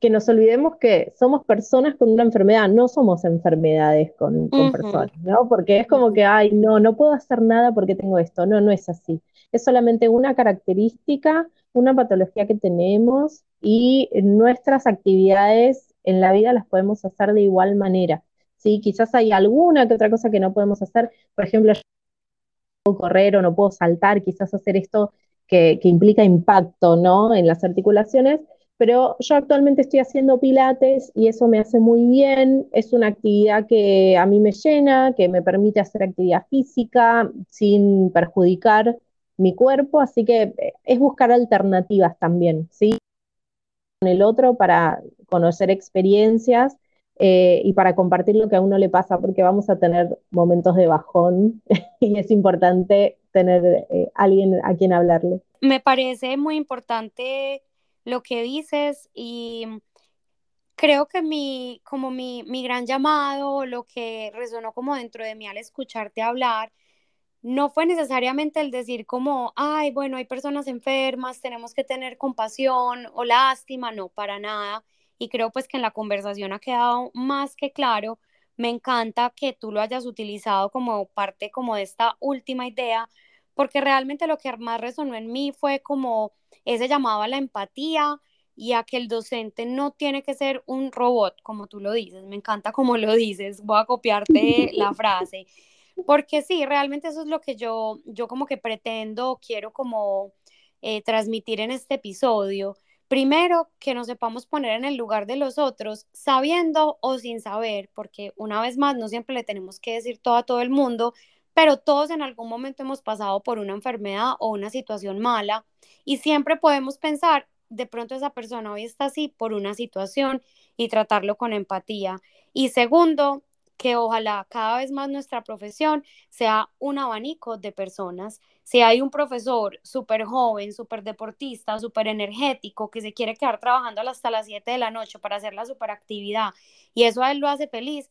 que nos olvidemos que somos personas con una enfermedad, no somos enfermedades con, personas, ¿no? Porque es como que, ay, no, no puedo hacer nada porque tengo esto. No, no es así. Es solamente una característica, una patología que tenemos y nuestras actividades en la vida las podemos hacer de igual manera. ¿sí? Quizás hay alguna que otra cosa que no podemos hacer. Por ejemplo, yo no puedo correr o no puedo saltar, quizás hacer esto que, implica impacto ¿no? en las articulaciones, pero yo actualmente estoy haciendo pilates y eso me hace muy bien, es una actividad que a mí me llena, que me permite hacer actividad física sin perjudicar mi cuerpo, así que eh, es buscar alternativas también, ¿sí? Con el otro para conocer experiencias eh, y para compartir lo que a uno le pasa, porque vamos a tener momentos de bajón y es importante tener eh, alguien a quien hablarle. Me parece muy importante lo que dices y creo que mi, como mi, mi gran llamado, lo que resonó como dentro de mí al escucharte hablar, no fue necesariamente el decir como, ay, bueno, hay personas enfermas, tenemos que tener compasión o lástima, no, para nada. Y creo pues que en la conversación ha quedado más que claro. Me encanta que tú lo hayas utilizado como parte como de esta última idea, porque realmente lo que más resonó en mí fue como ese llamado a la empatía y a que el docente no tiene que ser un robot, como tú lo dices. Me encanta como lo dices, voy a copiarte la frase. Porque sí, realmente eso es lo que yo, yo como que pretendo, quiero como eh, transmitir en este episodio, Primero, que nos sepamos poner en el lugar de los otros, sabiendo o sin saber, porque una vez más, no siempre le tenemos que decir todo a todo el mundo, pero todos en algún momento hemos pasado por una enfermedad o una situación mala y siempre podemos pensar, de pronto esa persona hoy está así por una situación y tratarlo con empatía. Y segundo, que ojalá cada vez más nuestra profesión sea un abanico de personas. Si hay un profesor súper joven, súper deportista, súper energético, que se quiere quedar trabajando hasta las 7 de la noche para hacer la superactividad y eso a él lo hace feliz,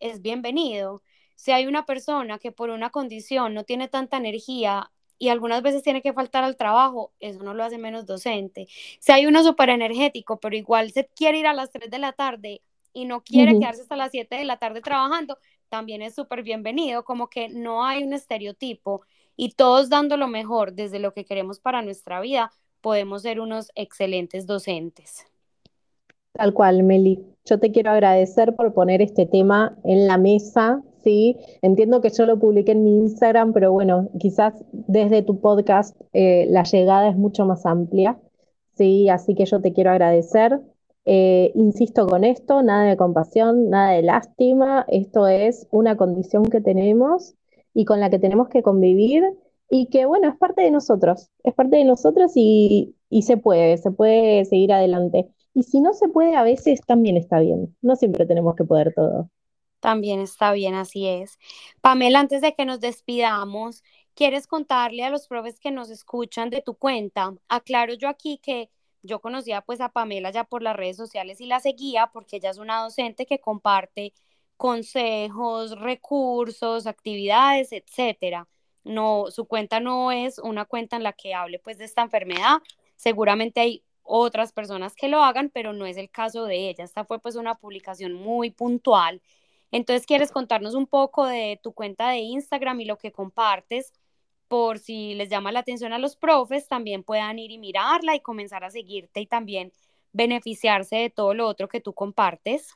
es bienvenido. Si hay una persona que por una condición no tiene tanta energía y algunas veces tiene que faltar al trabajo, eso no lo hace menos docente. Si hay uno súper energético, pero igual se quiere ir a las 3 de la tarde y no quiere quedarse hasta las 7 de la tarde trabajando, también es súper bienvenido, como que no hay un estereotipo y todos dando lo mejor desde lo que queremos para nuestra vida, podemos ser unos excelentes docentes. Tal cual, Meli. Yo te quiero agradecer por poner este tema en la mesa, ¿sí? Entiendo que yo lo publiqué en mi Instagram, pero bueno, quizás desde tu podcast eh, la llegada es mucho más amplia, ¿sí? Así que yo te quiero agradecer. Eh, insisto con esto, nada de compasión, nada de lástima, esto es una condición que tenemos y con la que tenemos que convivir y que bueno, es parte de nosotros, es parte de nosotros y, y se puede, se puede seguir adelante. Y si no se puede, a veces también está bien, no siempre tenemos que poder todo. También está bien, así es. Pamela, antes de que nos despidamos, ¿quieres contarle a los profes que nos escuchan de tu cuenta? Aclaro yo aquí que yo conocía pues a Pamela ya por las redes sociales y la seguía porque ella es una docente que comparte consejos, recursos, actividades, etcétera. No, su cuenta no es una cuenta en la que hable pues de esta enfermedad. Seguramente hay otras personas que lo hagan, pero no es el caso de ella. Esta fue pues una publicación muy puntual. Entonces, ¿quieres contarnos un poco de tu cuenta de Instagram y lo que compartes? Por si les llama la atención a los profes, también puedan ir y mirarla y comenzar a seguirte y también beneficiarse de todo lo otro que tú compartes.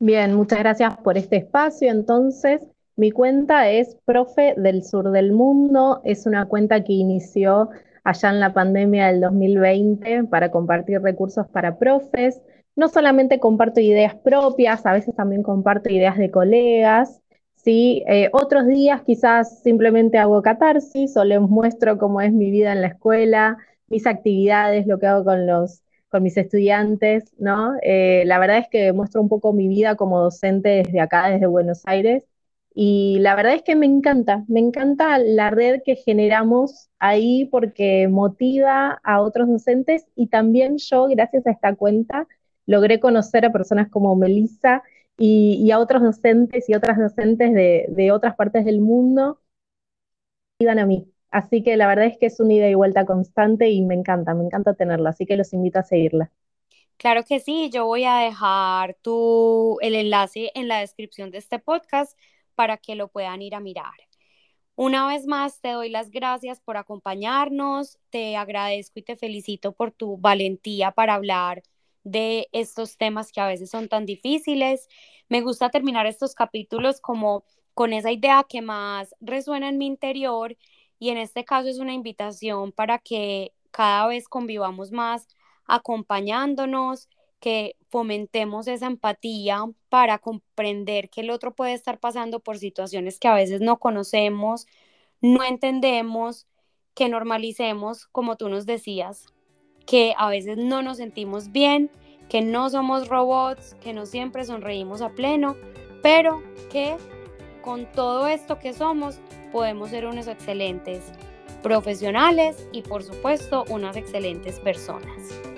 Bien, muchas gracias por este espacio. Entonces, mi cuenta es Profe del Sur del Mundo. Es una cuenta que inició allá en la pandemia del 2020 para compartir recursos para profes. No solamente comparto ideas propias, a veces también comparto ideas de colegas ¿sí? Eh, otros días quizás simplemente hago catarsis o les muestro cómo es mi vida en la escuela, mis actividades, lo que hago con los con mis estudiantes, ¿no? Eh, la verdad es que muestro un poco mi vida como docente desde acá, desde Buenos Aires, y la verdad es que me encanta, me encanta la red que generamos ahí porque motiva a otros docentes y también yo, gracias a esta cuenta, logré conocer a personas como Melissa, y, a otros docentes y otras docentes de, otras partes del mundo dan a mí. Así que la verdad es que es una ida y vuelta constante y me encanta, me encanta tenerla, así que los invito a seguirla. Claro que sí, yo voy a dejar tu, el enlace en la descripción de este podcast para que lo puedan ir a mirar. Una vez más, te doy las gracias por acompañarnos, te agradezco y te felicito por tu valentía para hablar de estos temas que a veces son tan difíciles. Me gusta terminar estos capítulos como con esa idea que más resuena en mi interior y en este caso es una invitación para que cada vez convivamos más acompañándonos, que fomentemos esa empatía para comprender que el otro puede estar pasando por situaciones que a veces no conocemos, no entendemos, que normalicemos, como tú nos decías, que a veces no nos sentimos bien, que no somos robots, que no siempre sonreímos a pleno, pero que con todo esto que somos podemos ser unos excelentes profesionales y por supuesto unas excelentes personas.